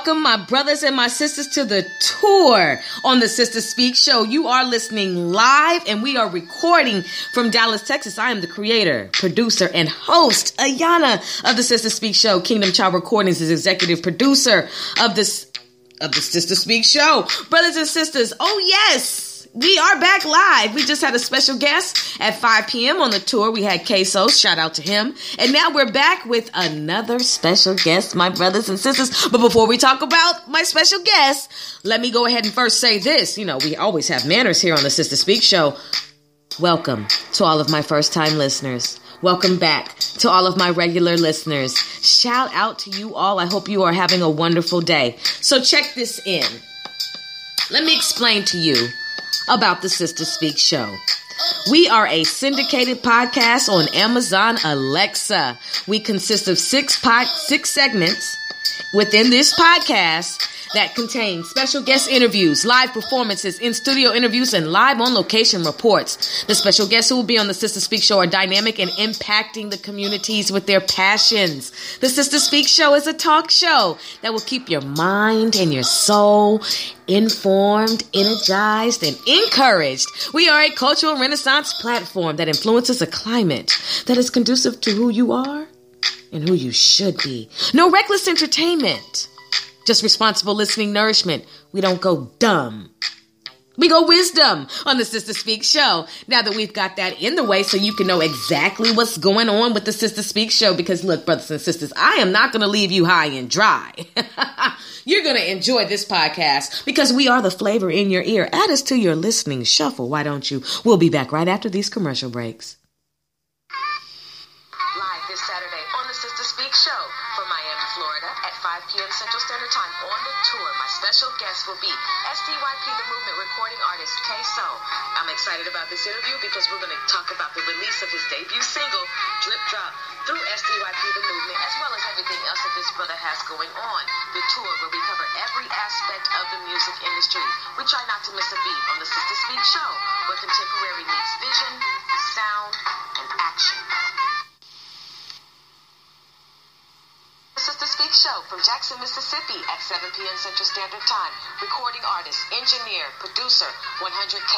Welcome, my brothers and my sisters, to the tour on the Sister Speak Show. You are listening live and we are recording from Dallas, Texas. I am the creator, producer, and host, Ayana of the Sister Speak Show. Kingdom Child Recordings is executive producer of this of the Sister Speak Show. Brothers and sisters, oh yes! We are back live. We just had a special guest at 5 p.m. on the tour. We had K-So. Shout out to him. And now we're back with another special guest, my brothers and sisters. But before we talk about my special guest, let me go ahead and first say this. You know, we always have manners here on the Sister Speak Show. Welcome to all of my first time listeners. Welcome back to all of my regular listeners. Shout out to you all. I hope you are having a wonderful day. So check this in. Let me explain to you about the Sister Speak Show. We are a syndicated podcast on Amazon Alexa. We consist of six six segments within this podcast that contain special guest interviews, live performances, in studio interviews, and live on location reports. The special guests who will be on the Sister Speak Show are dynamic and impacting the communities with their passions. The Sister Speak Show is a talk show that will keep your mind and your soul informed, energized, and encouraged. We are a cultural renaissance platform that influences a climate that is conducive to who you are and who you should be. No reckless entertainment, just responsible listening nourishment. We don't go dumb. We go wisdom on the Sister Speak show. Now that we've got that in the way so you can know exactly what's going on with the Sister Speak show. Because look, brothers and sisters, I am not going to leave you high and dry. You're going to enjoy this podcast because we are the flavor in your ear. Add us to your listening shuffle. Why don't you? We'll be back right after these commercial breaks. Saturday on the Sister Speak Show from Miami, Florida at 5 p.m. Central Standard Time on the tour. My special guest will be SDYP The Movement recording artist K-So. I'm excited about this interview because we're going to talk about the release of his debut single, Drip Drop, through SDYP The Movement, as well as everything else that this brother has going on. The tour where we cover every aspect of the music industry. We try not to miss a beat on the Sister Speak Show, where contemporary meets vision, sound, from Jackson, Mississippi at 7 p.m. Central Standard Time. Recording artist, engineer, producer, 100K.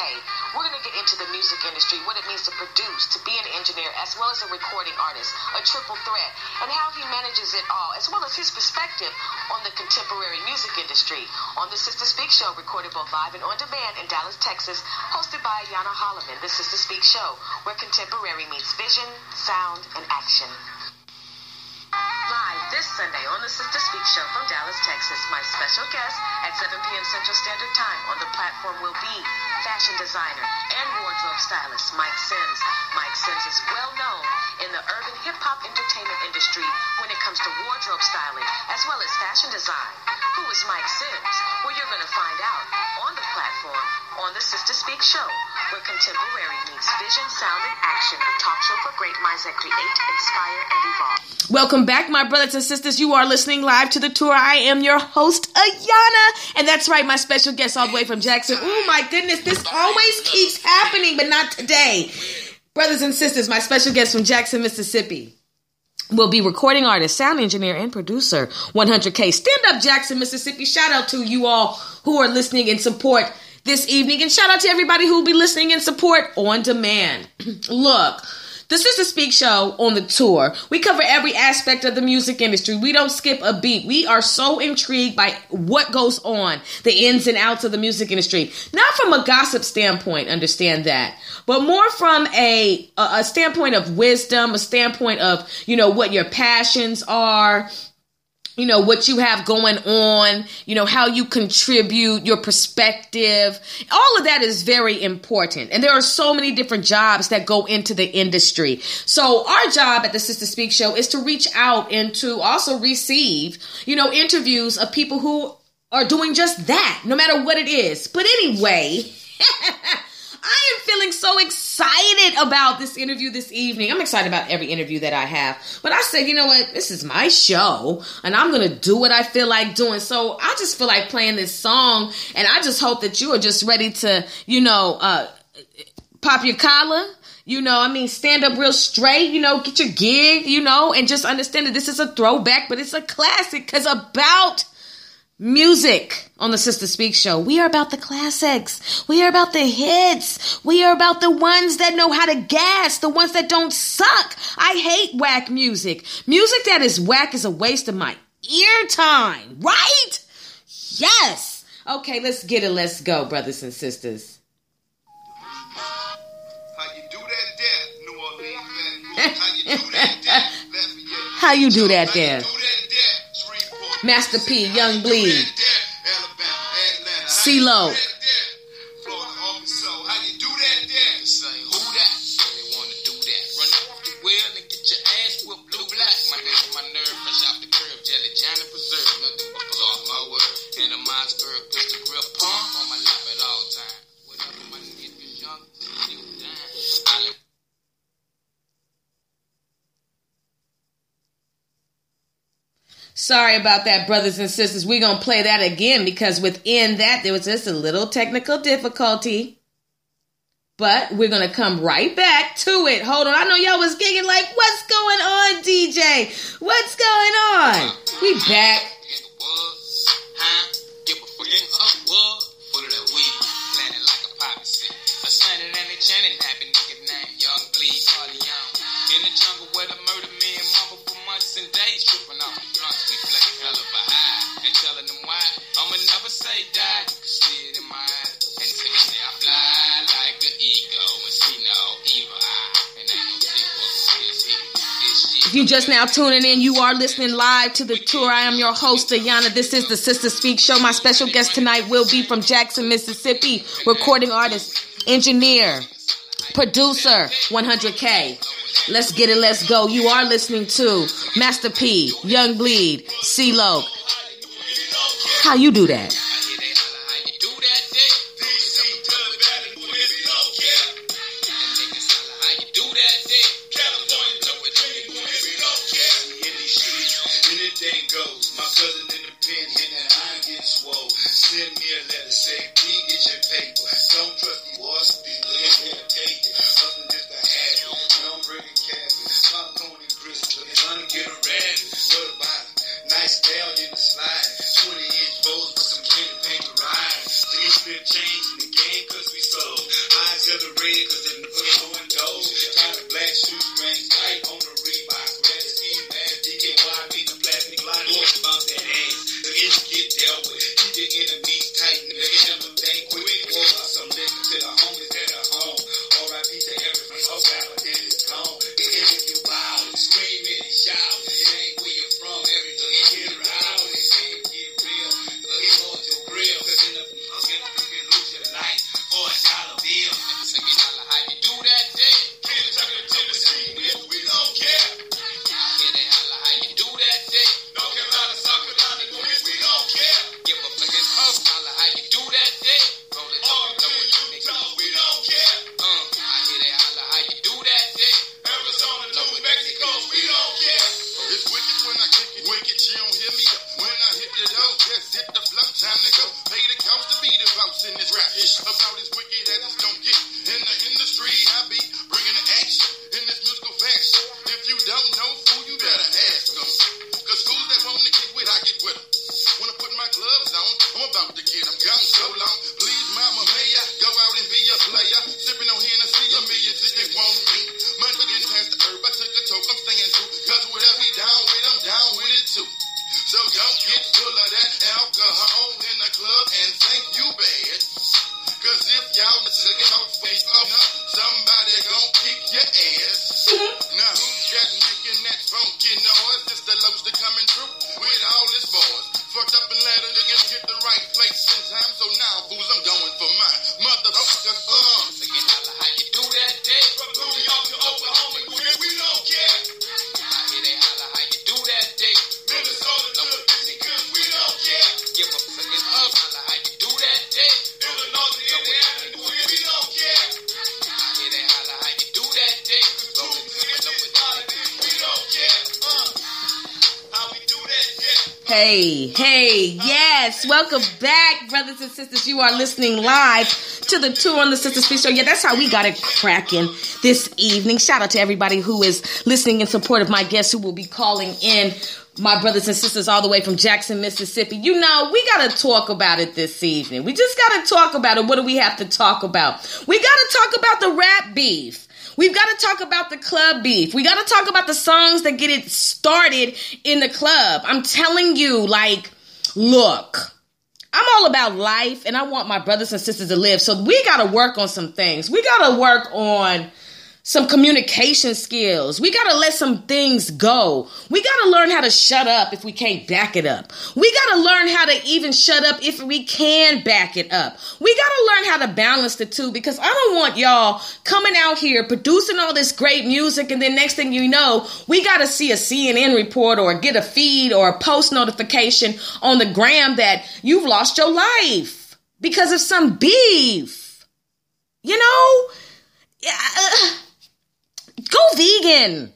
We're going to get into the music industry, what it means to produce, to be an engineer, as well as a recording artist, a triple threat, and how he manages it all, as well as his perspective on the contemporary music industry. On the Sister Speak Show, recorded both live and on demand in Dallas, Texas, hosted by Ayana Holloman. The Sister Speak Show, where contemporary meets vision, sound, and action. This Sunday on the Sister Speak Show from Dallas, Texas. My special guest at 7 p.m. Central Standard Time on the platform will be fashion designer and wardrobe stylist Mike Sims. Mike Sims is well known in the urban hip hop entertainment industry when it comes to wardrobe styling as well as fashion design. Who is Mike Sims? Well, you're going to find out on the platform on the Sister Speak Show, where contemporary meets vision, sound, and action. A talk show for great minds that create, inspire, and evolve. Welcome back, my brothers and sisters. You are listening live to the tour. I am your host, Ayana. And that's right, my special guest all the way from Jackson. Oh my goodness, this always keeps happening, but not today. Brothers and sisters, my special guest from Jackson, Mississippi will be recording artist, sound engineer, and producer 100K. Stand up, Jackson, Mississippi. Shout out to you all who are listening in support this evening. And shout out to everybody who will be listening in support on demand. Look, This is the Sister Speak Show on the tour. We cover every aspect of the music industry. We don't skip a beat. We are so intrigued by what goes on, the ins and outs of the music industry. Not from a gossip standpoint, understand that, but more from a, a standpoint of wisdom, a standpoint of, you know, what your passions are, you know, what you have going on, you know, how you contribute, your perspective. All of that is very important. And there are so many different jobs that go into the industry. So our job at the Sister Speak Show is to reach out and to also receive, you know, interviews of people who are doing just that, no matter what it is. But anyway, I am feeling so excited about this interview this evening. I'm excited about every interview that I have. But I said, you know what? This is my show and I'm going to do what I feel like doing. So I just feel like playing this song and I just hope that you are just ready to, you know, uh, pop your collar. You know, I mean, stand up real straight, you know, get your gig, you know, and just understand that this is a throwback, but it's a classic because about music on the Sister Speak show. We are about the classics. We are about the hits. We are about the ones that know how to gas, the ones that don't suck. I hate whack music. Music that is whack is a waste of my ear time, right? Yes. Okay, let's get it. Let's go, brothers and sisters. How you do that there, New Orleans? How you do that there? How you do that there? Master P, Young Bleed, C-Loc. Sorry about that, brothers and sisters. We're going to play that again because within that, there was just a little technical difficulty. But we're going to come right back to it. Hold on. I know y'all was giggling like, what's going on, DJ? What's going on? We back. You just now tuning in, you are listening live to the tour. I am your host, Ayana. This is the Sister Speak Show. My special guest tonight will be from Jackson, Mississippi, recording artist, engineer, producer, 100K. Let's get it, let's go. You are listening to Master P, Young Bleed, C-Loc. How you do that? Hey, hey, yes. Welcome back, brothers and sisters. You are listening live to the Tour on the Sisters Speak Show. Yeah, that's how we got it cracking this evening. Shout out to everybody who is listening in support of my guests who will be calling in. My brothers and sisters all the way from Jackson, Mississippi. You know, we got to talk about it this evening. We just got to talk about it. What do we have to talk about? We got to talk about the rap beef. We've got to talk about the club beef. We got to talk about the songs that get it started in the club. I'm telling you, like, look, I'm all about life and I want my brothers and sisters to live. So we got to work on some things. We got to work on some communication skills. We got to let some things go. We got to learn how to shut up if we can't back it up. We got to learn how to even shut up if we can back it up. We got to learn how to balance the two because I don't want y'all coming out here producing all this great music and then next thing you know, we got to see a CNN report or get a feed or a post notification on the gram that you've lost your life because of some beef. You know? Yeah, uh, Go vegan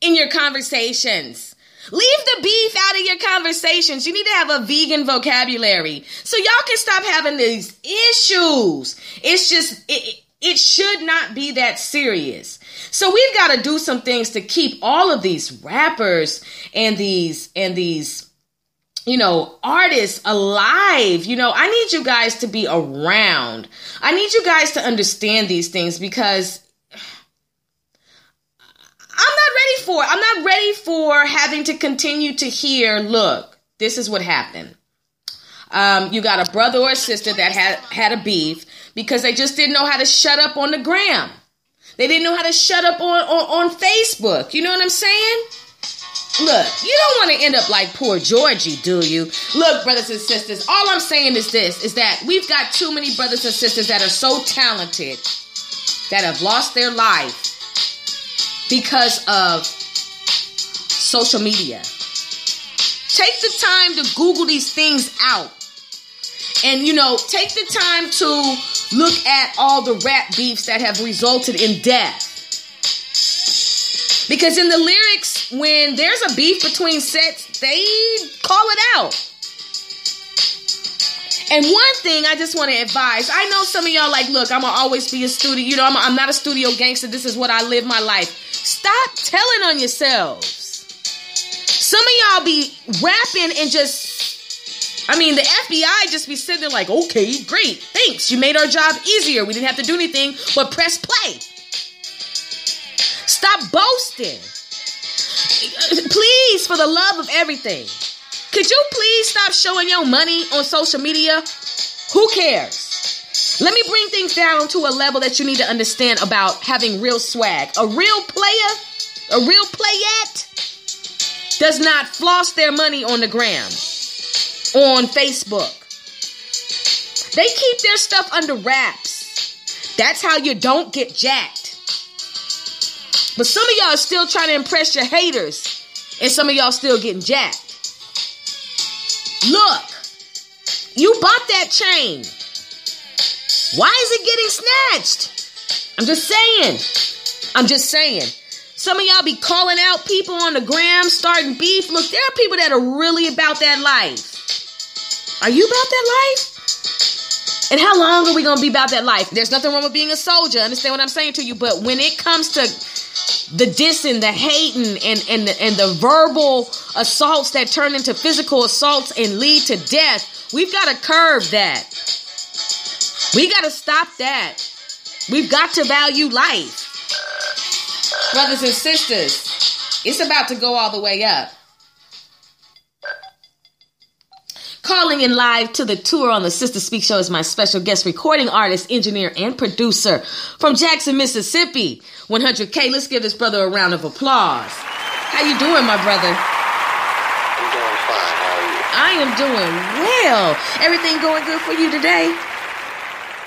in your conversations. Leave the beef out of your conversations. You need to have a vegan vocabulary so y'all can stop having these issues. It's just, it, it should not be that serious. So we've got to do some things to keep all of these rappers and these, and these, you know, artists alive. You know, I need you guys to be around. I need you guys to understand these things because I'm not ready for it. I'm not ready for having to continue to hear, look, this is what happened. Um, you got a brother or a sister that had had a beef because they just didn't know how to shut up on the gram. They didn't know how to shut up on, on, on Facebook. You know what I'm saying? Look, you don't want to end up like poor Georgie, do you? Look, brothers and sisters, all I'm saying is this is that we've got too many brothers and sisters that are so talented that have lost their life because of social media. Take the time to Google these things out. And, you know, take the time to look at all the rap beefs that have resulted in death. Because in the lyrics, when there's a beef between sets, they call it out. And one thing I just want to advise I know some of y'all like, look, I'm going to always be a studio. You know, I'm, I'm not a studio gangster. This is what I live my life. Stop telling on yourselves. Some of y'all be rapping and just, I mean, the FBI just be sitting there like, okay, great, thanks. You made our job easier. We didn't have to do anything but press play. Stop boasting. Please, for the love of everything. Could you please stop showing your money on social media? Who cares? Let me bring things down to a level that you need to understand about having real swag. A real player, a real playette, does not floss their money on the gram, on Facebook. They keep their stuff under wraps. That's how you don't get jacked. But some of y'all are still trying to impress your haters, and some of y'all still getting jacked. Look, you bought that chain. Why is it getting snatched? I'm just saying. I'm just saying. Some of y'all be calling out people on the gram, starting beef. Look, there are people that are really about that life. Are you about that life? And how long are we going to be about that life? There's nothing wrong with being a soldier. Understand what I'm saying to you? But when it comes to the dissing, the hating, and and the, and the verbal assaults that turn into physical assaults and lead to death, we've got to curb that. We got to stop that. We've got to value life, brothers and sisters. It's about to go all the way up. calling in live to the tour on the Sister Speak Show is my special guest recording artist, engineer, and producer from Jackson, Mississippi. 100K. Let's give this brother a round of applause. How you doing, my brother? I'm doing fine. How are you? I am doing well. Everything going good for you today?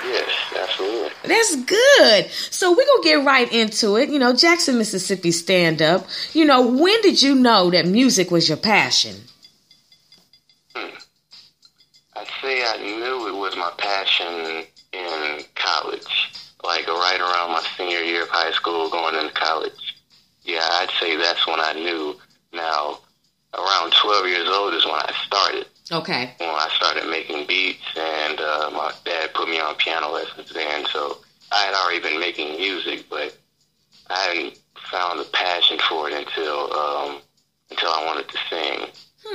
Yes, absolutely. That's good. So we're gonna get right into it. You know, Jackson, Mississippi stand up. You know, when did you know that music was your passion? Hmm. I'd say I knew it was my passion in college, like right around my senior year of high school, going into college. Yeah, I'd say that's when I knew. Now, around 12 years old is when I started. Okay. When I started making beats, and uh, my dad put me on piano lessons then, so I had already been making music, but I hadn't found a passion for it until um, until I wanted to sing,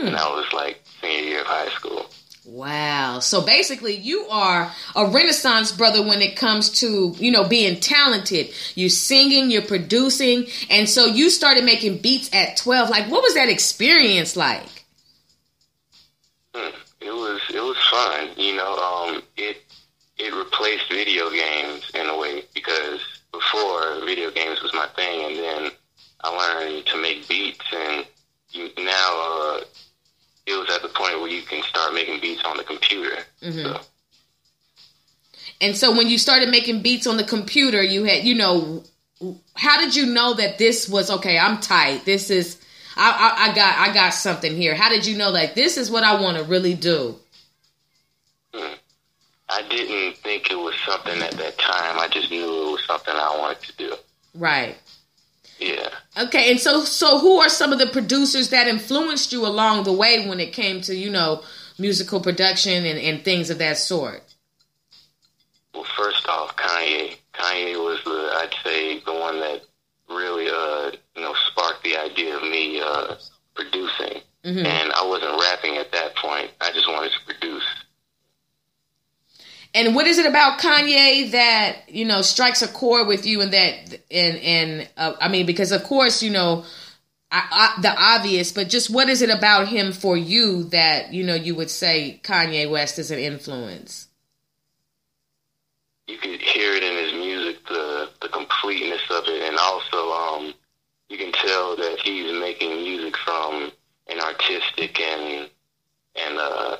and that was like senior year of high school. Wow. So basically, you are a renaissance brother when it comes to, you know, being talented. You're singing, you're producing, and so you started making beats at 12. Like, what was that experience like? Hmm. It was it was fun, you know. Um, it it replaced video games in a way because before video games was my thing, and then I learned to make beats, and you, now uh, it was at the point where you can start making beats on the computer. So, And so when you started making beats on the computer, you had, you know, how did you know that this was okay? I'm tight. This is, I, I, I got, I got something here. How did you know that this is what I want to really do? hmm. I didn't think it was something at that time. I just knew it was something I wanted to do. Right. Yeah. Okay. And so, so who are some of the producers that influenced you along the way when it came to, you know, musical production and, and things of that sort? Well, first off, Kanye. Kanye was the I'd say the one that really uh you know sparked the idea of me uh producing. Mhm. And I wasn't rapping at that point. I just wanted to produce. And what is it about Kanye that you know strikes a chord with you, and that and and uh, I mean because of course you know I, I, the obvious, but just what is it about him for you that you know you would say Kanye West is an influence? You could hear it in his music, the the completeness of it, and also um you can tell that he's making music from an artistic and and uh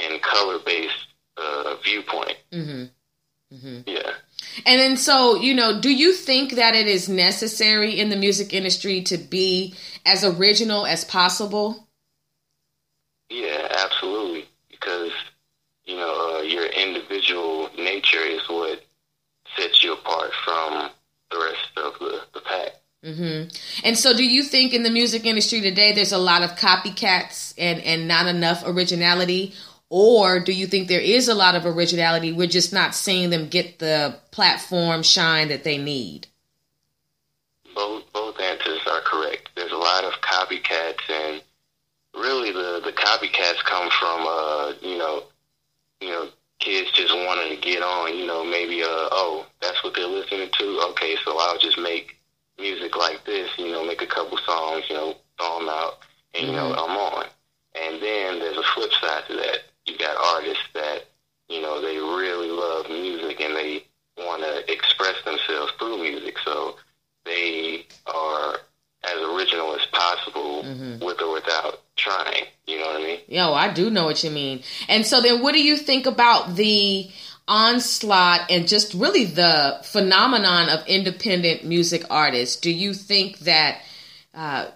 and color based uh viewpoint. hmm hmm Yeah. And then so you know, do you think that it is necessary in the music industry to be as original as possible? Yeah, absolutely. Because you know uh, your individual nature is what sets you apart from the rest of the, the pack. hmm And so, do you think in the music industry today there's a lot of copycats and and not enough originality, or do you think there is a lot of originality? We're just not seeing them get the platform shine that they need. Both both answers are correct. There's a lot of copycats, and really the the copycats come from uh you know you know kids just wanting to get on. You know maybe uh oh that's what they're listening to. Okay, so I'll just make music like this. You know make a couple songs. You know throw them out, and you know I'm on. And then there's a flip side to that. You got artists that you know they really love music and they want to express themselves through music. So they are as original as possible with or without trying. You know what I mean? Yo, I do know what you mean. And so, then what do you think about the onslaught and just really the phenomenon of independent music artists? Do you think that uh,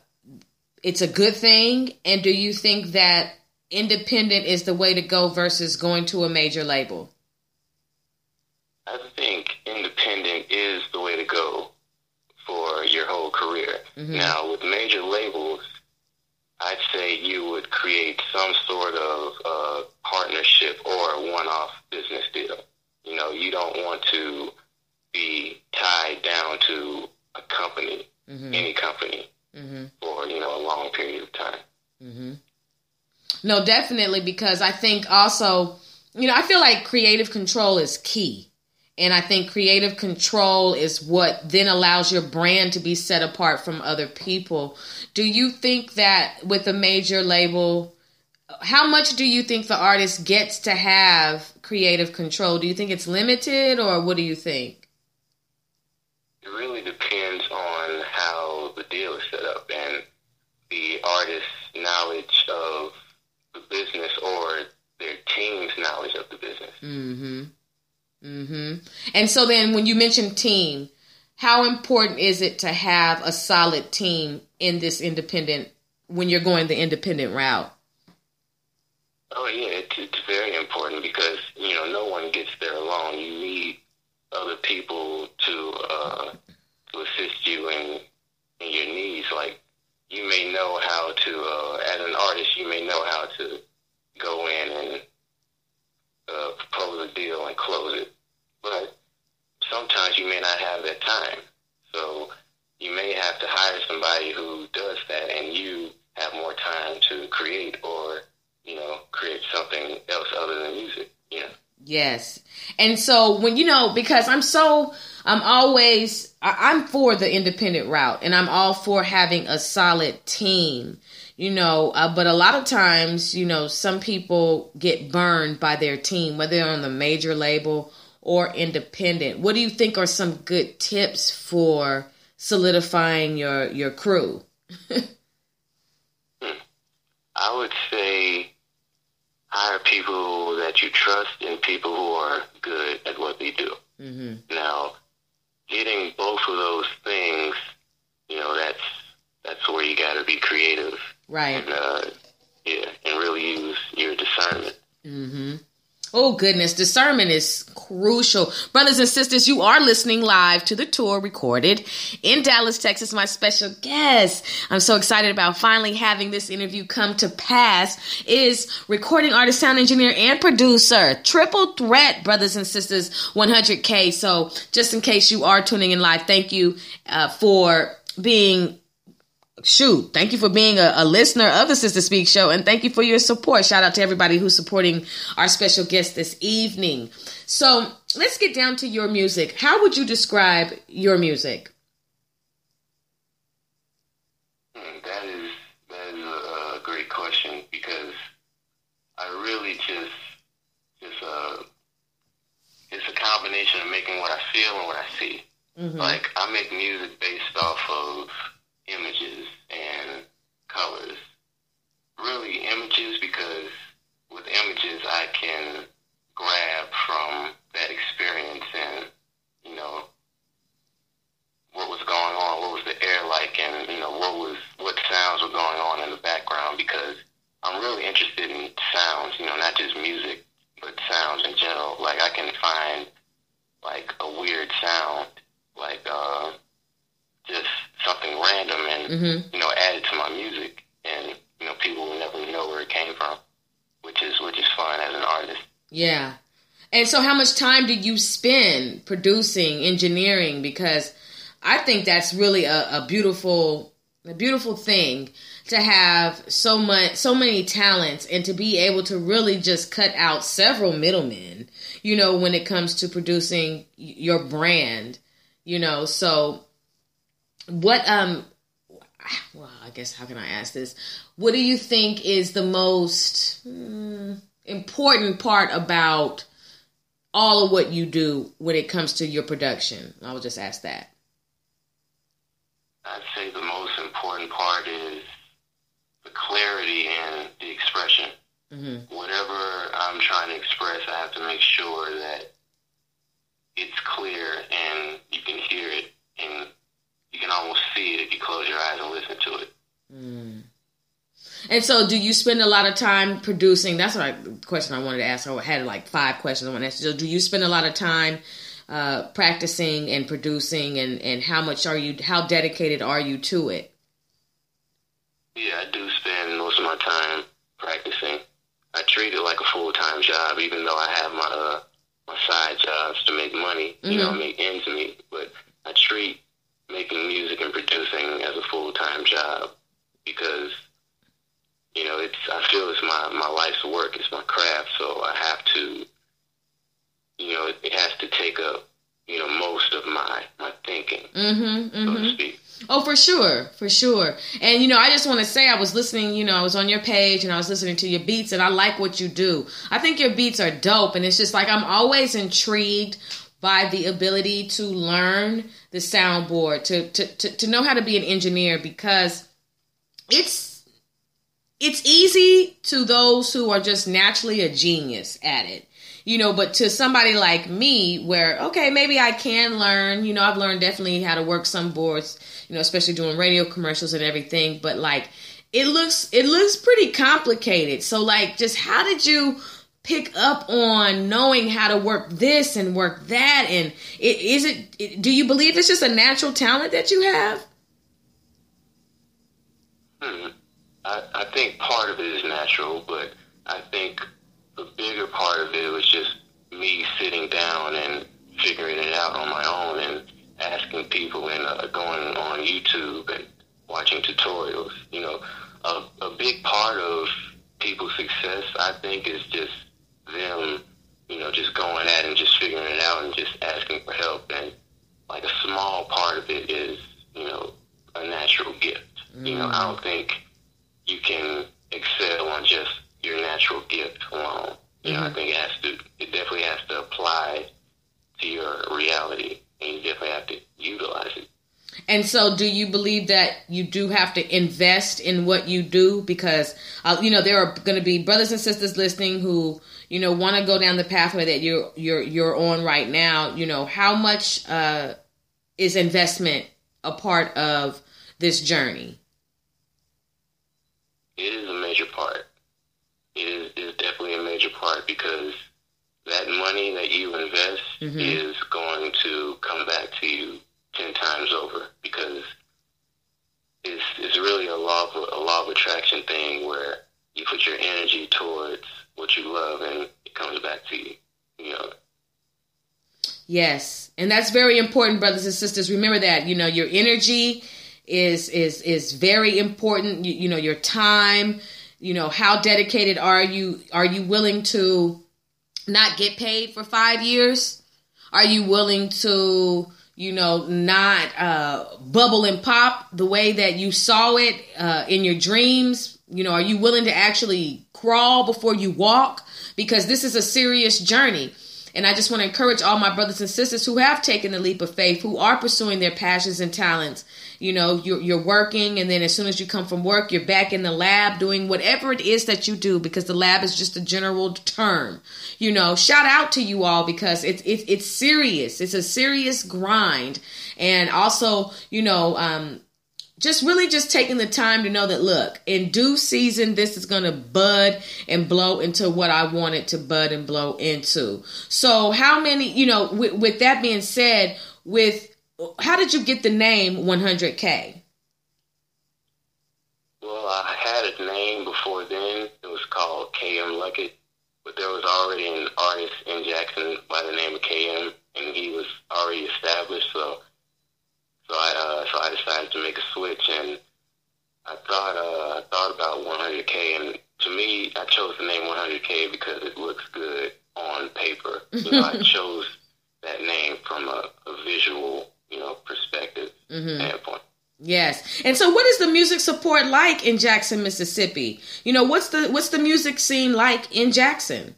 it's a good thing? And do you think that independent is the way to go versus going to a major label? I think independent is the way to go for your whole career. Now, with major labels, I'd say you would create some sort of uh, partnership or a one-off business deal. You know, you don't want to be tied down to a company, any company, for you know a long period of time. Mm-hmm. No, definitely, because I think also, you know, I feel like creative control is key. And I think creative control is what then allows your brand to be set apart from other people. Do you think that with a major label, how much do you think the artist gets to have creative control? Do you think it's limited, or what do you think? It really depends on how the deal is set up and the artist's knowledge of the business or their team's knowledge of the business. Mm-hmm. Mm-hmm. And so then when you mention team, how important is it to have a solid team in this independent when you're going the independent route? Oh yeah, it's, it's very important because you know no one gets there alone. You need other people to uh, to assist you in in your needs. Like you may know how to, uh, as an artist, you may know how to go in and uh, propose a deal and close it, but sometimes you may not have that time. So you may have to hire somebody who does that, and you have more time to create or you know create something else other than music. Know. Yes. And so when you know, because I'm so, I'm always, I'm for the independent route and I'm all for having a solid team, you know, uh, but a lot of times, you know, some people get burned by their team, whether they're on the major label or independent. What do you think are some good tips for solidifying your, your crew? I would say hire people that you trust and people who are good at what they do. mm-hmm. Now, getting both of those things, you know, that's that's where you got to be creative Right. and uh, yeah, and really use your discernment. Mm-hmm. Oh goodness, discernment is crucial. Brothers and sisters, you are listening live to the tour recorded in Dallas, Texas. My special guest, I'm so excited about finally having this interview come to pass, is recording artist, sound engineer, and producer. Triple threat, brothers and sisters, 100K. So just in case you are tuning in live, thank you uh, for being shoot, thank you for being a, a, listener of the Sister Speak show and thank you for your support. Shout out to everybody who's supporting our special guest this evening. So let's get down to your music. How would you describe your music? Hmm, That is that is a, a great question because I really just just uh it's a combination of making what I feel and what I see. Mm-hmm. Like I make music based off of images and colors. Really images because with images I can grab from that experience and, you know, what was going on, what was the air like and, you know, what was what sounds were going on in the background because I'm really interested in sounds, you know, not just music, but sounds in general. Like I can find like a weird sound, like uh just something random and Mm-hmm. you know add it to my music and you know people will never know where it came from which is which is fun as an artist Yeah. And so how much time did you spend producing, engineering? Because I think that's really a, a beautiful a beautiful thing to have so much so many talents and to be able to really just cut out several middlemen, you know, when it comes to producing your brand, you know. So what um well, I guess how can I ask this? What do you think is the most hmm, important part about all of what you do when it comes to your production? I will just ask that. i'd say the most important part is the clarity and the expression hmm whatever i'm trying to express i have to make sure that it's clear and you can hear it and you can almost see it if you close your eyes and listen to it Mm. And so, do you spend a lot of time producing? That's what I, the question I wanted to ask. I had like five questions I want to ask. So, do you spend a lot of time uh, practicing and producing, and and how much are you? How dedicated are you to it? Yeah, I do spend most of my time practicing. I treat it like a full time job, even though I have my uh, my side jobs to make money, you know, Mhm. make ends meet. But I treat making music and producing as a full time job because you know it's I feel it's my my life's work, it's my craft, so I have to, you know, it, it has to take up you know most of my my thinking, Mm-hmm. so to Mm-hmm. speak. Oh, for sure, for sure. And you know, I just want to say I was listening, you know, I was on your page and I was listening to your beats and I like what you do. I think your beats are dope and it's just like I'm always intrigued by the ability to learn the soundboard, to to to, to know how to be an engineer because it's it's easy to those who are just naturally a genius at it you know, but to somebody like me, where, okay, maybe I can learn, you know, I've learned definitely how to work some boards, you know, especially doing radio commercials and everything, but like, it looks, it looks pretty complicated. So, like, just how did you pick up on knowing how to work this and work that? And it, is it, it, do you believe it's just a natural talent that you have? Hmm. I, I think part of it is natural, but I think the bigger part of it was just me sitting down and figuring it out on my own and asking people and uh, going on YouTube and watching tutorials. You know, a, a big part of people's success, I think, is just them, you know, just going at it and just figuring it out and just asking for help. And like a small part of it is, you know, a natural gift. Mm. You know, I don't think you can excel on just your natural gift alone. You know, I mm-hmm. think it has to, it definitely has to apply to your reality, and you definitely have to utilize it. And so, do you believe that you do have to invest in what you do? Because, uh, you know, there are going to be brothers and sisters listening who, you know, want to go down the pathway that you're you're you're on right now. You know, how much uh, is investment a part of this journey? It is a major part is, is definitely a major part because that money that you invest mm-hmm. is going to come back to you ten times over because it's it's really a law of a law of attraction thing where you put your energy towards what you love and it comes back to you. You know. Yes, and that's very important, brothers and sisters. Remember that you know your energy is is is very important. You, you know your time you know how dedicated are you are you willing to not get paid for five years are you willing to you know not uh, bubble and pop the way that you saw it uh, in your dreams you know are you willing to actually crawl before you walk because this is a serious journey and I just want to encourage all my brothers and sisters who have taken the leap of faith, who are pursuing their passions and talents. You know, you're, you're working, and then as soon as you come from work, you're back in the lab doing whatever it is that you do because the lab is just a general term. You know, shout out to you all because it's it's it's serious. It's a serious grind, and also, you know, um, just really just taking the time to know that look in due season this is going to bud and blow into what i want it to bud and blow into. So how many you know with, with that being said with how did you get the name 100k well i had a name before then. It was called km luckett but there was already an artist in jackson by the name of km and he was already established so so I uh, so I decided to make a switch, and I thought uh, I thought about 100k, and to me, I chose the name 100k because it looks good on paper. You know, I chose that name from a, a visual, you know, perspective mm-hmm. standpoint. Yes. And so what is the music support like in Jackson, Mississippi? You know, what's the what's the music scene like in Jackson?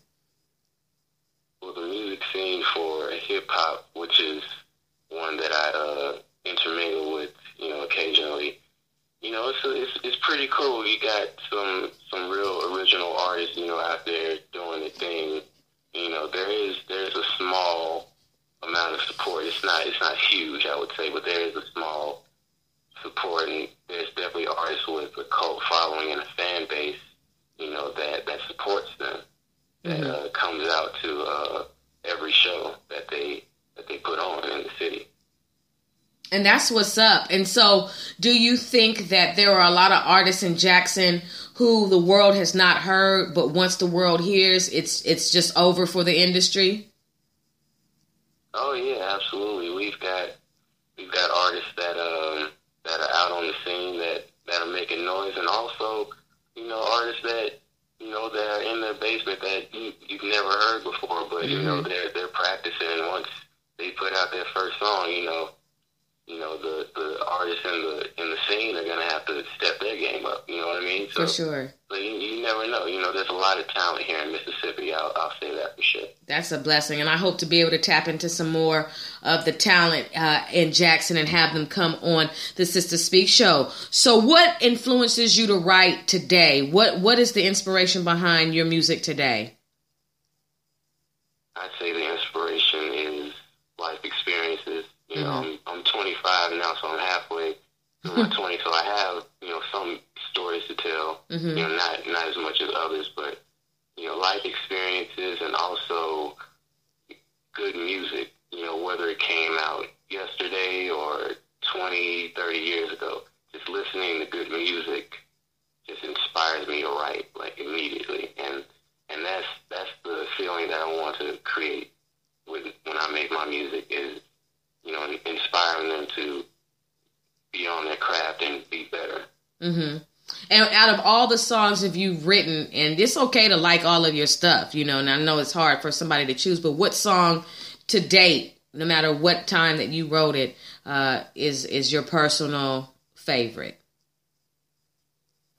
Well, the music scene for hip hop, which is one that I uh intermingle with, you know, occasionally. You know, it's, it's it's pretty cool. You got some some real original artists, you know, out there doing the thing. You know, there is there's a small amount of support. It's not it's not huge, I would say, but there is a small support, and there's definitely artists with a cult following and a fan base, you know, that that supports them, that mm-hmm. uh, comes out to uh, every show that they that they put on in the city. And that's what's up. And so, do you think that there are a lot of artists in Jackson who the world has not heard, but once the world hears, it's it's just over for the industry? Oh yeah, absolutely. We've got we've got artists that um that are out on the scene that that are making noise, and also you know artists that you know that are in their basement that you, you've never heard before, but mm-hmm. you know mm-hmm. they're they're practicing. Once they put out their first song, you know you know the the artists in the in the scene are gonna have to step their game up. You know what I mean? So, for sure. But you, you never know. You know, there's a lot of talent here in Mississippi. I'll, I'll say that for sure. That's a blessing, and I hope to be able to tap into some more of the talent uh, in Jackson and have them come on the Sister Speak show. So, what influences you to write today? What What is the inspiration behind your music today? I'd say the inspiration is life experiences you know, mm-hmm. I'm, I'm 25 now, so I'm halfway through my 20s. So I have, you know, some stories to tell. Mm-hmm. You know, not not as much as others, but you know, life experiences and also good music. You know, whether it came out yesterday or 20, 30 years ago, just listening to good music just inspires me to write like immediately, and and that's that's the feeling that I want to create with when I make my music is you know, inspiring them to be on their craft and be better. Mm-hmm. And out of all the songs that you've written, and it's okay to like all of your stuff, you know, and I know it's hard for somebody to choose, but what song to date, no matter what time that you wrote it, uh, is is your personal favorite?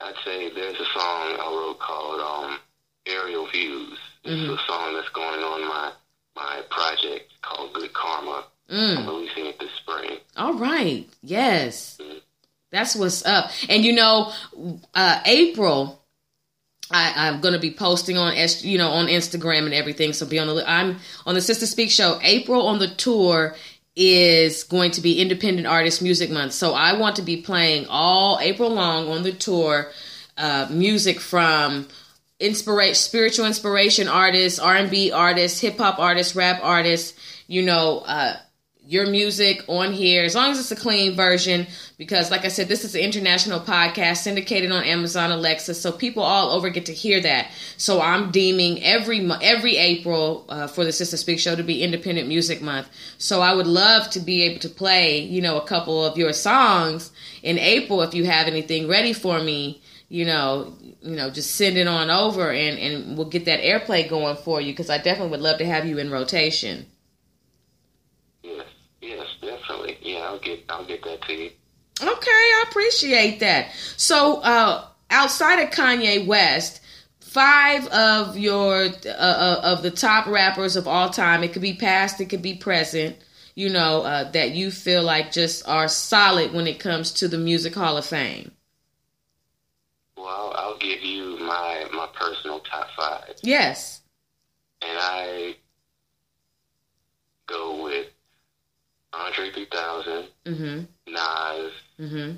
I'd say there's a song I wrote called um, "Aerial Views." It's mm-hmm. a song that's going on my my project called Good Karma. Mm. I'm releasing it this spring. All right. Yes. Mm-hmm. That's what's up. And you know, uh, April, I, am going to be posting on, you know, on Instagram and everything. So be on the, I'm on the Sister Speak show. April on the tour is going to be Independent Artist Music Month. So I want to be playing all April long on the tour, uh, music from inspiration, spiritual inspiration artists, R&B artists, hip hop artists, rap artists, you know, uh, your music on here as long as it's a clean version because like i said this is an international podcast syndicated on amazon alexa so people all over get to hear that. So i'm deeming every every april uh, for the sister speak show to be independent music month. So i would love to be able to play you know a couple of your songs in april if you have anything ready for me you know you know just send it on over and and we'll get that airplay going for you because i definitely would love to have you in rotation yeah, I'll get I'll get that to you. Okay, I appreciate that. So, uh, outside of Kanye West, five of your uh, uh, of the top rappers of all time. It could be past, it could be present. You know uh, that you feel like just are solid when it comes to the Music Hall of Fame. Well, I'll give you my my personal top five. Yes. And I go with Andre 3000, mm-hmm. Nas, mm-hmm.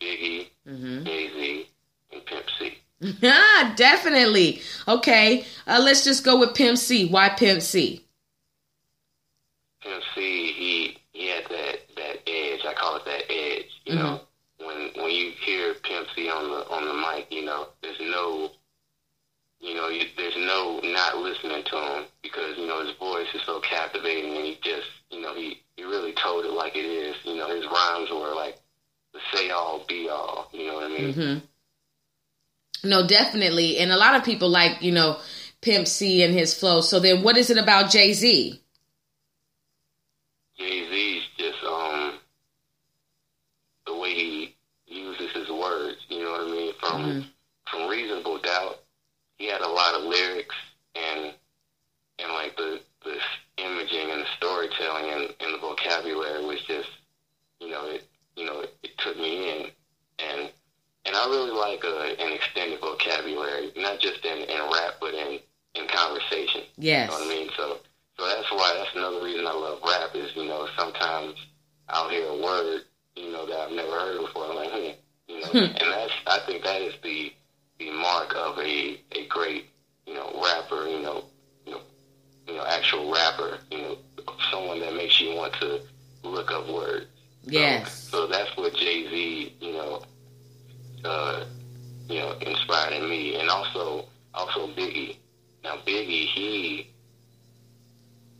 Biggie, mm-hmm. Jay Z, and Pimp C. Ah, definitely. Okay, uh, let's just go with Pimp C. Why Pimp C? Pimp C, he he had that that edge. I call it that edge. You know, mm-hmm. when when you hear Pimp C on the on the mic, you know, there's no, you know, you, there's no not listening to him because you know his voice is so captivating, and he just, you know, he he really told it like it is. You know, his rhymes were like the say all be all. You know what I mean? Mm-hmm. No, definitely. And a lot of people like you know Pimp C and his flow. So then, what is it about Jay Z? Jay Z's just um the way he uses his words. You know what I mean? From mm-hmm. from reasonable doubt, he had a lot of lyrics and and like the the imaging and the storytelling and, and the vocabulary was just, you know, it, you know, it, it took me in, and and I really like uh, an extended vocabulary, not just in, in rap, but in in conversation. Yes. You know what I mean? So so that's why that's another reason I love rap is you know sometimes I'll hear a word you know that I've never heard before. I'm like, hmm, you know, and that's I think that is the the mark of a a great you know rapper. You know, you know, you know, actual rapper, you know, someone that makes you want to look up words. Yes. So, so that's what Jay Z, you know, uh, you know, inspired in me, and also also Biggie. Now Biggie, he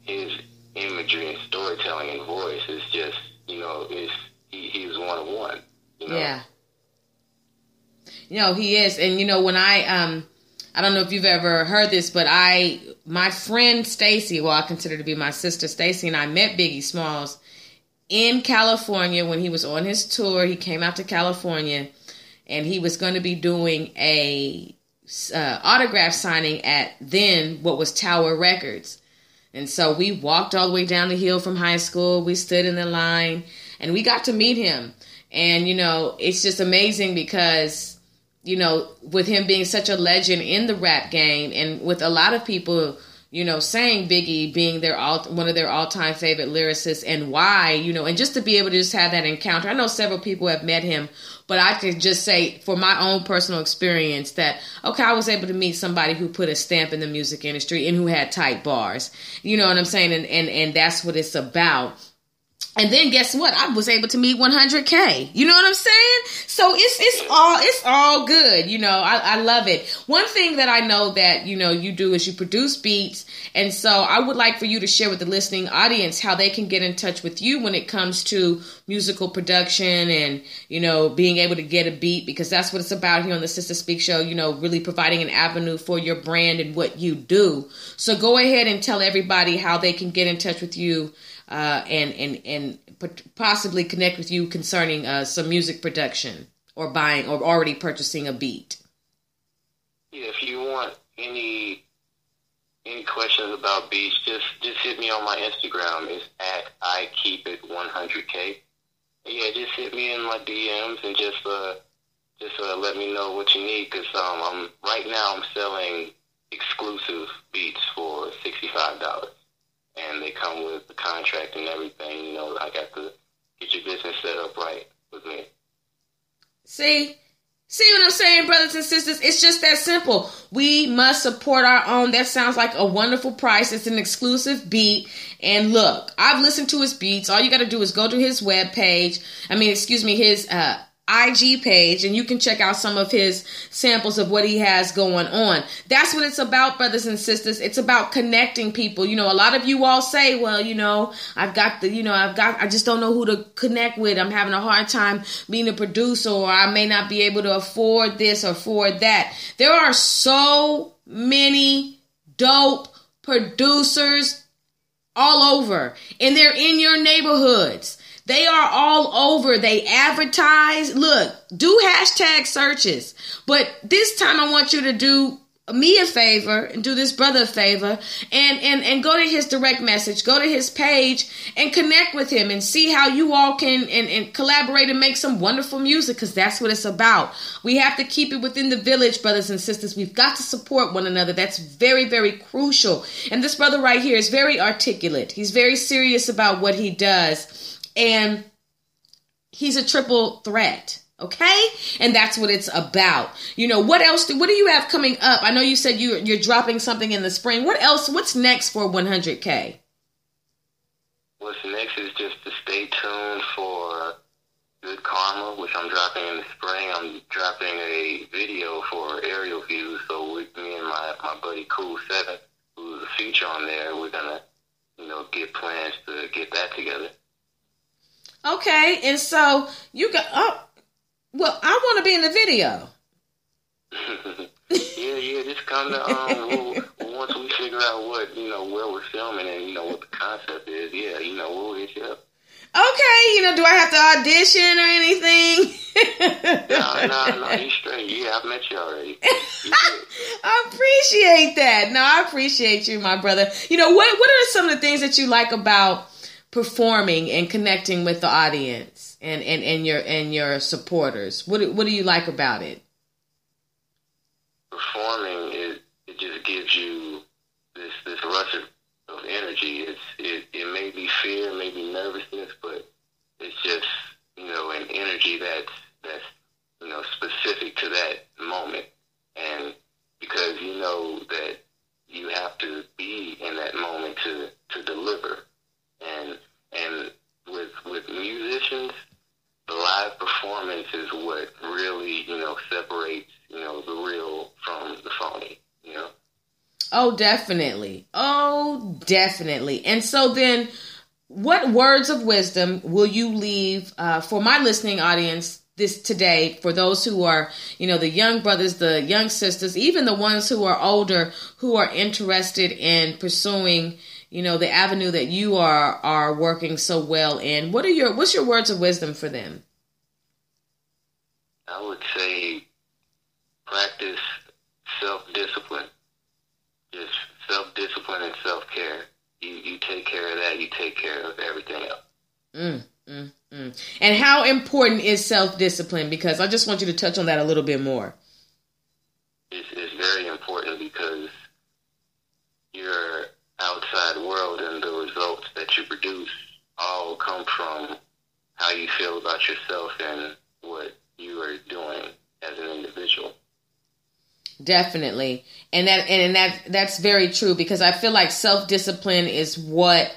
his imagery and storytelling and voice is just, you know, is he, he's one of one. You know? Yeah. You know, he is, and you know when I um I don't know if you've ever heard this, but I, my friend Stacy, well, I consider to be my sister Stacy, and I met Biggie Smalls in California when he was on his tour. He came out to California and he was going to be doing a uh, autograph signing at then what was Tower Records. And so we walked all the way down the hill from high school. We stood in the line and we got to meet him. And, you know, it's just amazing because, you know, with him being such a legend in the rap game and with a lot of people you know, saying Biggie being their all one of their all time favorite lyricists and why, you know, and just to be able to just have that encounter. I know several people have met him, but I could just say for my own personal experience that okay, I was able to meet somebody who put a stamp in the music industry and who had tight bars. You know what I'm saying? And and and that's what it's about. And then guess what? I was able to meet 100k. You know what I'm saying? So it's it's all it's all good. You know, I, I love it. One thing that I know that you know you do is you produce beats, and so I would like for you to share with the listening audience how they can get in touch with you when it comes to musical production and you know being able to get a beat because that's what it's about here on the Sister Speak Show. You know, really providing an avenue for your brand and what you do. So go ahead and tell everybody how they can get in touch with you uh, and and and possibly connect with you concerning uh, some music production or buying or already purchasing a beat. Yeah, if you want any any questions about beats, just just hit me on my Instagram. It's at I keep it 100k. Yeah, just hit me in my DMs and just uh just uh, let me know what you need because um I'm right now I'm selling exclusive beats for sixty five dollars and they come with the contract and everything. You know, I got to get your business set up right with me. See, see what I'm saying, brothers and sisters? It's just that simple. We must support our own. That sounds like a wonderful price. It's an exclusive beat. And look, I've listened to his beats. All you got to do is go to his web page. I mean, excuse me, his uh, IG page and you can check out some of his samples of what he has going on. That's what it's about, brothers and sisters. It's about connecting people. You know, a lot of you all say, well, you know, I've got the, you know, I've got, I just don't know who to connect with. I'm having a hard time being a producer or I may not be able to afford this or afford that. There are so many dope producers all over and they're in your neighborhoods. They are all over. They advertise. Look, do hashtag searches. But this time I want you to do me a favor and do this brother a favor and and and go to his direct message. Go to his page and connect with him and see how you all can and, and collaborate and make some wonderful music because that's what it's about. We have to keep it within the village brothers and sisters. We've got to support one another. That's very very crucial. And this brother right here is very articulate. He's very serious about what he does and he's a triple threat okay? And that's what it's about. You know what else do, what do you have coming up? I know you said you you're dropping something in the spring. What else what's next for 100k what's next is just to stay tuned for good karma which i'm dropping in the spring. I'm dropping a video for aerial views so with me and my my buddy cool seven who's a feature on there we're gonna you know get plans to get that together Okay, and so you got oh well, I want to be in the video. yeah, yeah, just kind of um we'll, once we figure out what, you know, where we're filming and you know what the concept is, yeah, you know, we'll hit you up. Okay, you know, do I have to audition or anything? no, no, no, you straight. Yeah, I've met you already. You I appreciate that. No, I appreciate you, my brother. You know, what what are some of the things that you like about performing and connecting with the audience and, and, and your and your supporters? What what do you like about it? Performing it it just gives you this this rush of, of energy. It's it, it may be fear, maybe nervousness, but it's just you know an energy that's that's you know specific to that moment, and because you know that you have to be in that moment to to deliver and and with with musicians, the live performance is what really you know separates you know the real from the phony. You know. Oh, definitely. Oh, definitely. And so then, what words of wisdom will you leave uh, for my listening audience this today for those who are, you know, the young brothers, the young sisters, even the ones who are older who are interested in pursuing, you know, the avenue that you are are working so well in. What are your what's your words of wisdom for them? I would say practice self discipline. Just self discipline and self care. You you take care of that, you take care of everything else. Mm, mm, mm. And how important is self discipline? Because I just want you to touch on that a little bit more. It's, it's very important because your outside world and the results that you produce all come from how you feel about yourself and what you are doing as an individual. Definitely. And that and that that's very true because I feel like self-discipline is what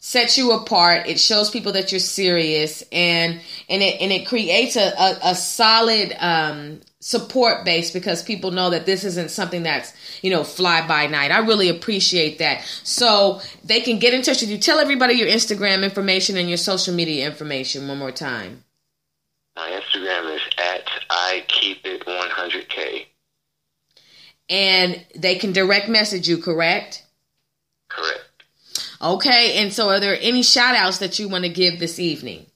sets you apart. It shows people that you're serious and and it and it creates a, a, a solid um support base because people know that this isn't something that's you know fly by night. I really appreciate that. So they can get in touch with you. Tell everybody your instagram information and your social media information one more time. My instagram is at i keep it 100k and they can direct message you correct? Correct. Okay and so are there any shout outs that you want to give this evening?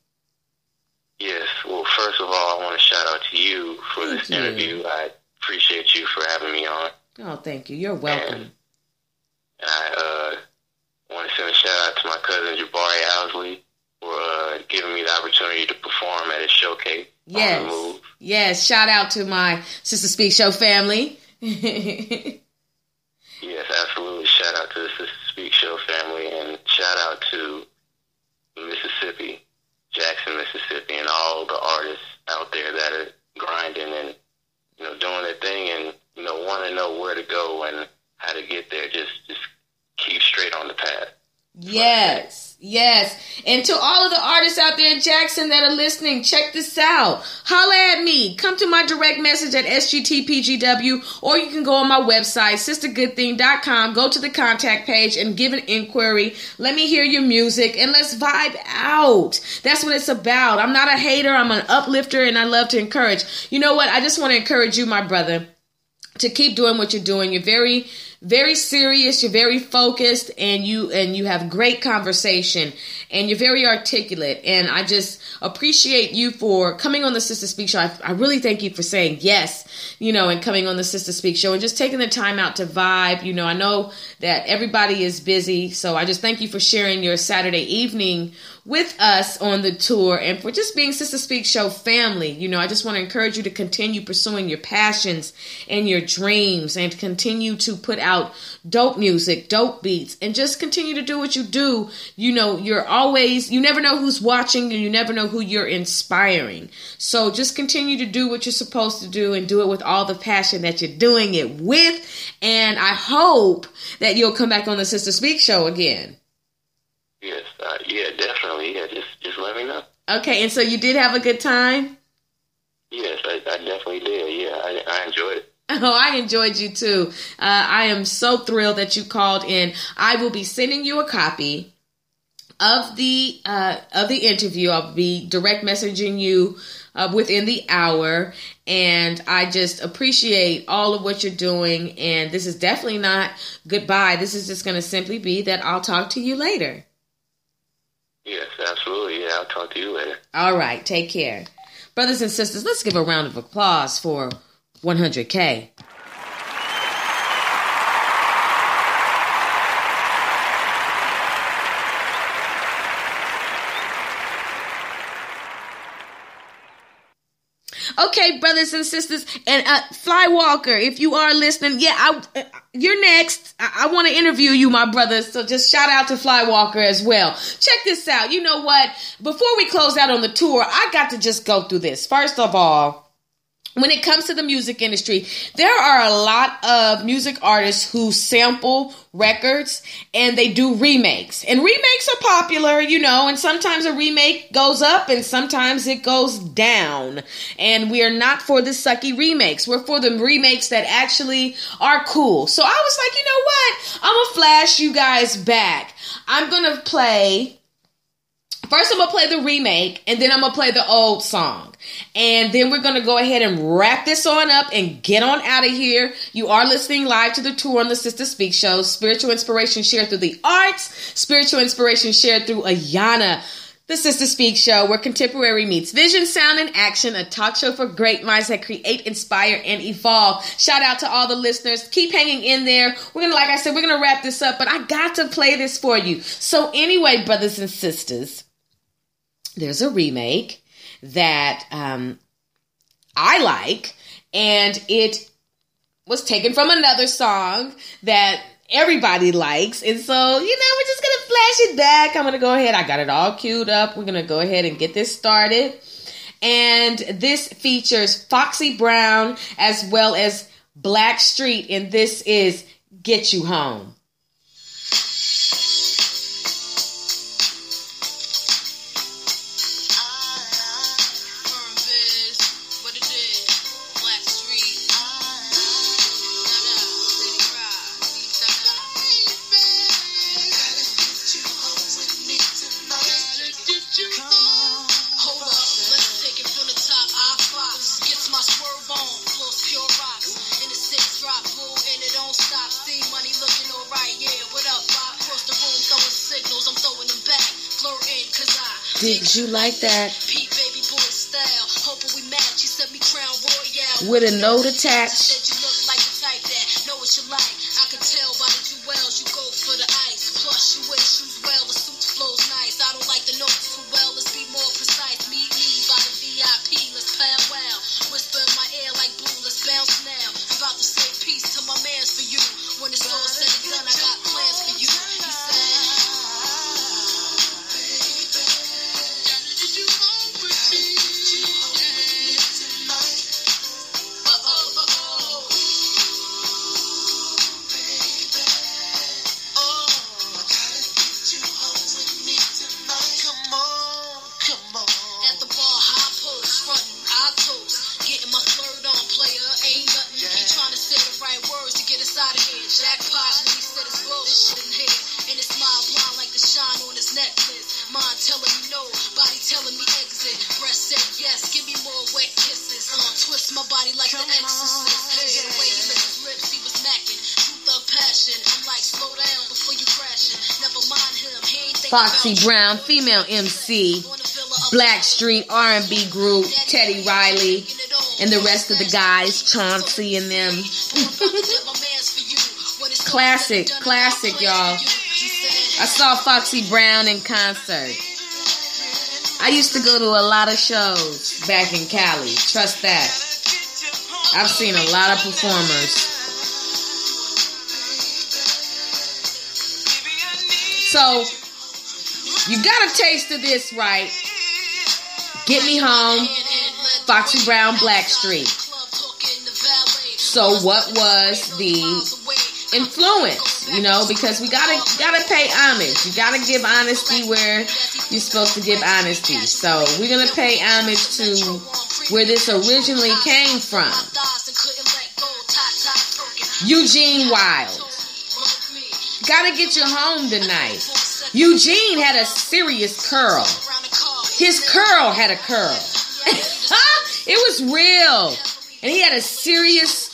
Yes. Well, first of all, I want to shout out to you for Thank this you. interview. I appreciate you for having me on. oh thank you you're welcome And I uh, want to send a shout out to my cousin Jabari Owsley for uh, giving me the opportunity to perform at his showcase. Yes yes shout out to my sister speak show family Yes, absolutely. Shout out to the Sister Speak Show family and shout out to Mississippi, Jackson, Mississippi, and all the artists out there that are grinding and you know doing their thing and you know want to know where to go and how to get there. Just just keep straight on the path. Yes, yes. And to all of the artists out there in Jackson that are listening, check this out. Holla at me. Come to my direct message at SGTPGW, or you can go on my website, sistergoodthing.com, go to the contact page and give an inquiry. Let me hear your music and let's vibe out. That's what it's about. I'm not a hater, I'm an uplifter, and I love to encourage. You know what? I just want to encourage you, my brother to keep doing what you're doing. You're very very serious, you're very focused and you and you have great conversation and you're very articulate and I just appreciate you for coming on the Sister Speak show. I, I really thank you for saying yes, you know, and coming on the Sister Speak show and just taking the time out to vibe. You know, I know that everybody is busy, so I just thank you for sharing your Saturday evening with us on the tour and for just being Sister Speak Show family. You know, I just want to encourage you to continue pursuing your passions and your dreams and continue to put out dope music, dope beats, and just continue to do what you do. You know, you're always, you never know who's watching and you never know who you're inspiring. So just continue to do what you're supposed to do and do it with all the passion that you're doing it with. And I hope that you'll come back on the Sister Speak Show again. Yes, uh, yeah, definitely. Yeah, just just let me know. Okay, and so you did have a good time? Yes, I, I definitely did. Yeah, I, I enjoyed it. Oh, I enjoyed you too. Uh, I am so thrilled that you called in. I will be sending you a copy of the uh, of the interview. I'll be direct messaging you uh, within the hour, and I just appreciate all of what you're doing. And this is definitely not goodbye. This is just going to simply be that I'll talk to you later. Yes, absolutely. Yeah, I'll talk to you later. All right, take care, brothers and sisters. Let's give a round of applause for 100K. Okay, brothers and sisters, and uh, Flywalker, if you are listening, yeah, I, uh, you're next. I, I want to interview you, my brother. So just shout out to Flywalker as well. Check this out. You know what? Before we close out on the tour, I got to just go through this. First of all, when it comes to the music industry, there are a lot of music artists who sample records and they do remakes. And remakes are popular, you know, and sometimes a remake goes up and sometimes it goes down. And we are not for the sucky remakes. We're for the remakes that actually are cool. So I was like, you know what? I'm to flash you guys back. I'm going to play First, I'm gonna play the remake, and then I'm gonna play the old song. And then we're gonna go ahead and wrap this on up and get on out of here. You are listening live to the tour on the Sister Speak Show. Spiritual inspiration shared through the arts, spiritual inspiration shared through Ayana. The Sister Speak Show, where contemporary meets vision, sound, and action, a talk show for great minds that create, inspire, and evolve. Shout out to all the listeners. Keep hanging in there. We're gonna, like I said, we're gonna wrap this up, but I got to play this for you. So, anyway, brothers and sisters, there's a remake that um, I like, and it was taken from another song that everybody likes. And so, you know, we're just going to flash it back. I'm going to go ahead. I got it all queued up. We're going to go ahead and get this started. And this features Foxy Brown as well as Blackstreet. And this is Get You Home. Me crown royale. With a note attached. Foxy. Brown, female MC, Blackstreet R&B group, Teddy Riley, and the rest of the guys, Chauncey and them. Classic, classic, y'all. I saw Foxy Brown in concert. I used to go to a lot of shows back in Cali. Trust that. I've seen a lot of performers. So, you got a taste of this, right? Get Me Home, Foxy Brown, Blackstreet. So, what was the influence? You know, because we gotta gotta pay homage. You gotta give honesty where you're supposed to give honesty. So, we're gonna pay homage to where this originally came from. Eugene Wilde. Gotta get you home tonight. Eugene had a serious curl. His curl had a curl. it was real. And he had a serious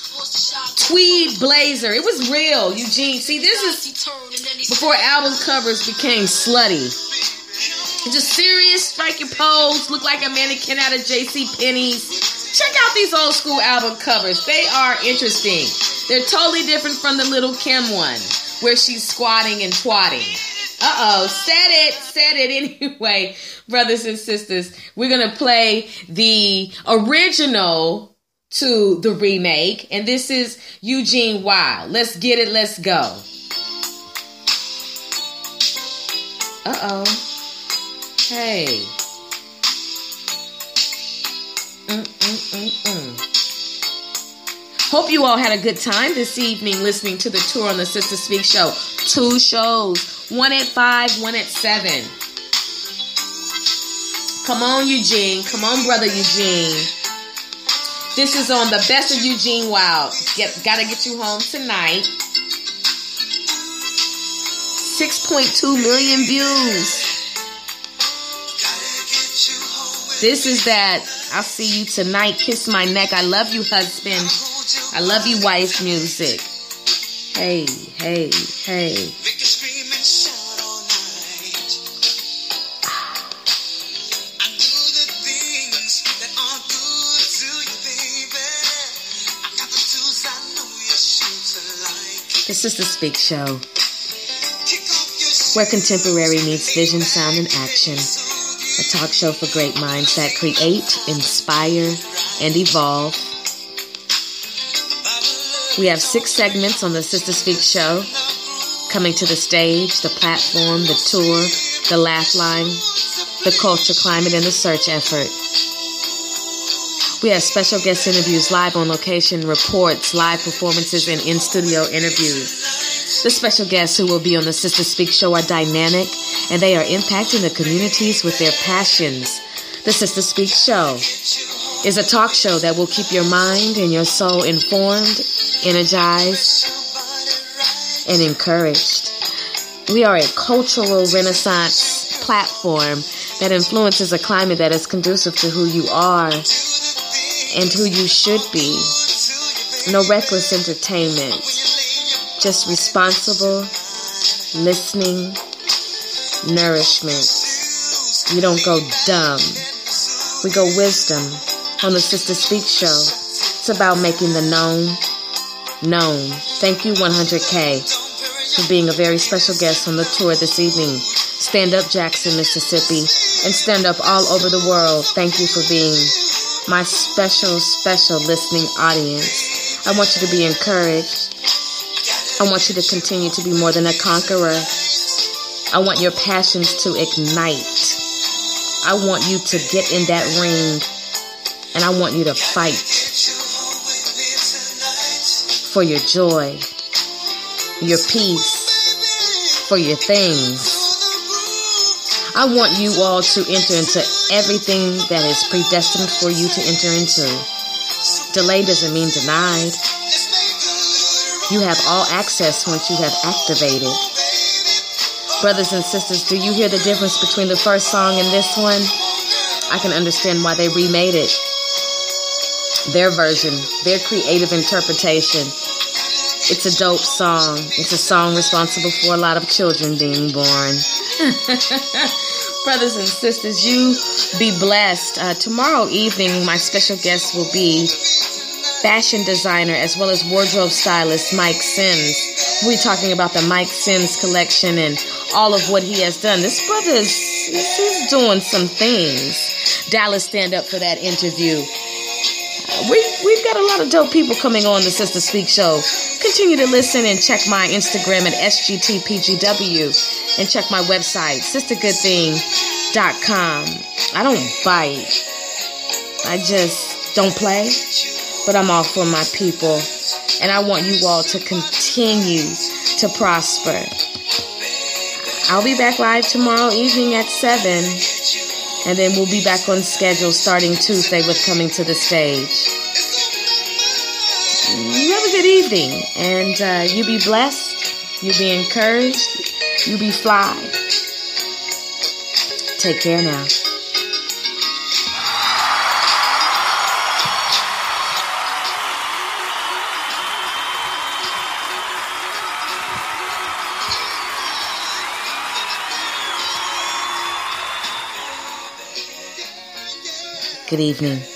tweed blazer. It was real, Eugene. See, this is before album covers became slutty. Just serious, strike your pose, look like a mannequin out of J.C. Penney's. Check out these old school album covers. They are interesting. They're totally different from the little Kim one, where she's squatting and twatting. Uh oh, said it, said it anyway, brothers and sisters. We're gonna play the original to the remake, and this is Eugene Wilde. Let's get it, let's go. Uh oh. Hey. Mm-mm-mm-mm. Hope you all had a good time this evening listening to the tour on the Sister Speak Show. Two shows, one at five, one at seven. Come on, Eugene. Come on, brother Eugene. This is on the best of Eugene Wilde. Get, gotta get you home tonight. 6.2 million views. This is that I'll see you tonight, kiss my neck. I love you, husband. I love you, wife music. Hey, hey, hey. Like. The Sister Speak Show, where contemporary meets vision, sound, and action. A talk show for great minds that create, inspire, and evolve. We have six segments on the Sister Speak Show coming to the stage, the platform, the tour, the laugh line, the culture climate, and the search effort. We have special guest interviews, live on location reports, live performances, and in studio interviews. The special guests who will be on the Sister Speak show are dynamic and they are impacting the communities with their passions. The Sister Speak show is a talk show that will keep your mind and your soul informed, energized, and encouraged. We are a cultural renaissance platform that influences a climate that is conducive to who you are and who you should be. No reckless entertainment, just responsible listening, nourishment. You don't go dumb. We go wisdom on the Sister Speak show. It's about making the known known. Thank you 100K for being a very special guest on the tour this evening. Stand up Jackson, Mississippi, and stand up all over the world. Thank you for being my special, special listening audience. I want you to be encouraged. I want you to continue to be more than a conqueror. I want your passions to ignite. I want you to get in that ring and I want you to fight for your joy, your peace, for your things. I want you all to enter into everything that is predestined for you to enter into. Delay doesn't mean denied. You have all access once you have activated. Brothers and sisters, do you hear the difference between the first song and this one? I can understand why they remade it. Their version, their creative interpretation. It's a dope song. It's a song responsible for a lot of children being born. Brothers and sisters, you be blessed. Uh, tomorrow evening, my special guest will be fashion designer as well as wardrobe stylist Mike Sims. We're talking about the Mike Sims collection and all of what he has done. This brother is he's doing some things. Dallas, stand up for that interview. Uh, we, we've got a lot of dope people coming on the Sister Speak show. Continue to listen and check my Instagram at SGTPGW and check my website, sistergoodthing.com. I don't bite. I just don't play, but I'm all for my people. And I want you all to continue to prosper. I'll be back live tomorrow evening at 7. And then we'll be back on schedule starting Tuesday with Coming to the Stage. You have a good evening. And uh, you be blessed. You be encouraged. You be fly. Take care now. Good evening.